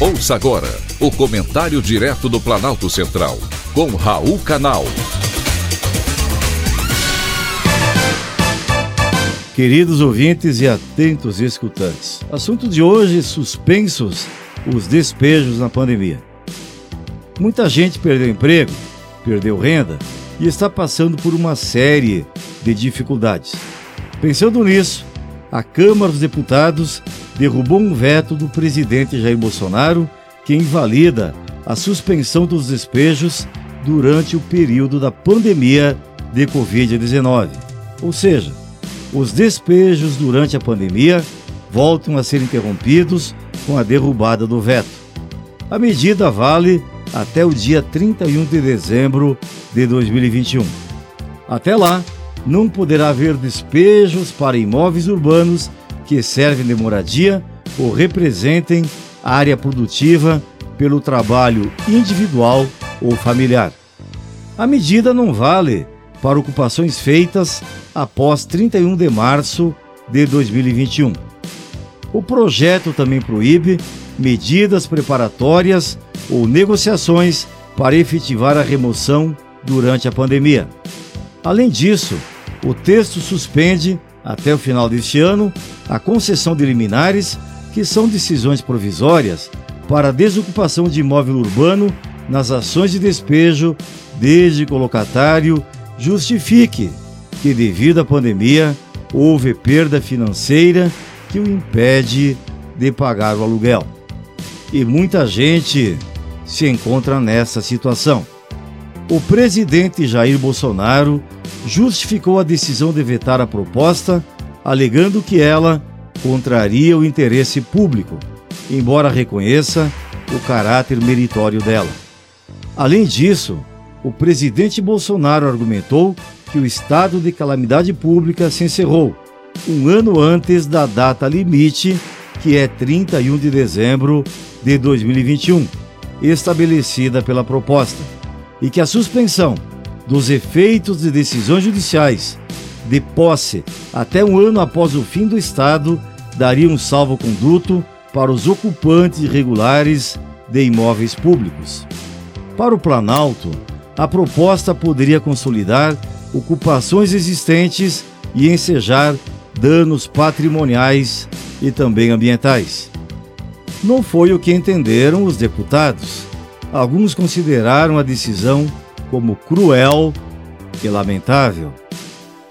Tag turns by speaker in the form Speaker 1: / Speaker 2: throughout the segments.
Speaker 1: Ouça agora o comentário direto do Planalto Central, com Raul Canal.
Speaker 2: Queridos ouvintes e atentos escutantes, assunto de hoje: suspensos os despejos na pandemia. Muita gente perdeu emprego, perdeu renda e está passando por uma série de dificuldades. Pensando nisso, a Câmara dos Deputados derrubou um veto do presidente Jair Bolsonaro que invalida a suspensão dos despejos durante o período da pandemia de Covid-19. Ou seja, os despejos durante a pandemia voltam a ser interrompidos com a derrubada do veto. A medida vale até o dia 31 de dezembro de 2021. Até lá, não poderá haver despejos para imóveis urbanos que servem de moradia ou representem área produtiva pelo trabalho individual ou familiar. A medida não vale para ocupações feitas após 31 de março de 2021. O projeto também proíbe medidas preparatórias ou negociações para efetivar a remoção durante a pandemia. Além disso, o texto suspende, até o final deste ano, a concessão de liminares, que são decisões provisórias para a desocupação de imóvel urbano nas ações de despejo, desde que o locatário justifique que, devido à pandemia, houve perda financeira que o impede de pagar o aluguel. E muita gente se encontra nessa situação. O presidente Jair Bolsonaro justificou a decisão de vetar a proposta, alegando que ela contraria o interesse público, embora reconheça o caráter meritório dela. Além disso, o presidente Bolsonaro argumentou que o estado de calamidade pública se encerrou um ano antes da data limite, que é 31 de dezembro de 2021, estabelecida pela proposta, e que a suspensão dos efeitos de decisões judiciais de posse até um ano após o fim do Estado daria um salvo-conduto para os ocupantes irregulares de imóveis públicos. Para o Planalto, a proposta poderia consolidar ocupações existentes e ensejar danos patrimoniais e também ambientais. Não foi o que entenderam os deputados. Alguns consideraram a decisão como cruel e lamentável.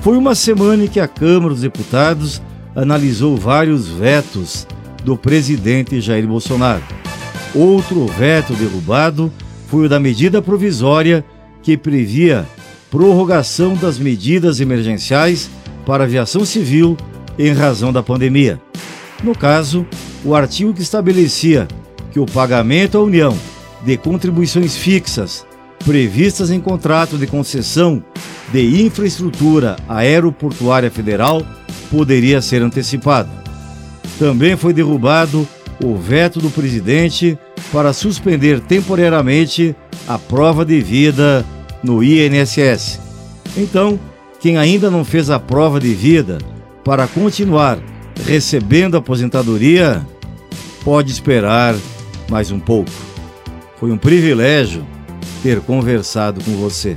Speaker 2: Foi uma semana em que a Câmara dos Deputados analisou vários vetos do presidente Jair Bolsonaro. Outro veto derrubado foi o da medida provisória que previa prorrogação das medidas emergenciais para a aviação civil em razão da pandemia. No caso, o artigo que estabelecia que o pagamento à União de contribuições fixas previstas em contrato de concessão de infraestrutura aeroportuária federal poderia ser antecipado. Também foi derrubado o veto do presidente para suspender temporariamente a prova de vida no INSS. Então, quem ainda não fez a prova de vida para continuar recebendo aposentadoria, pode esperar mais um pouco. Foi um privilégio ter conversado com você.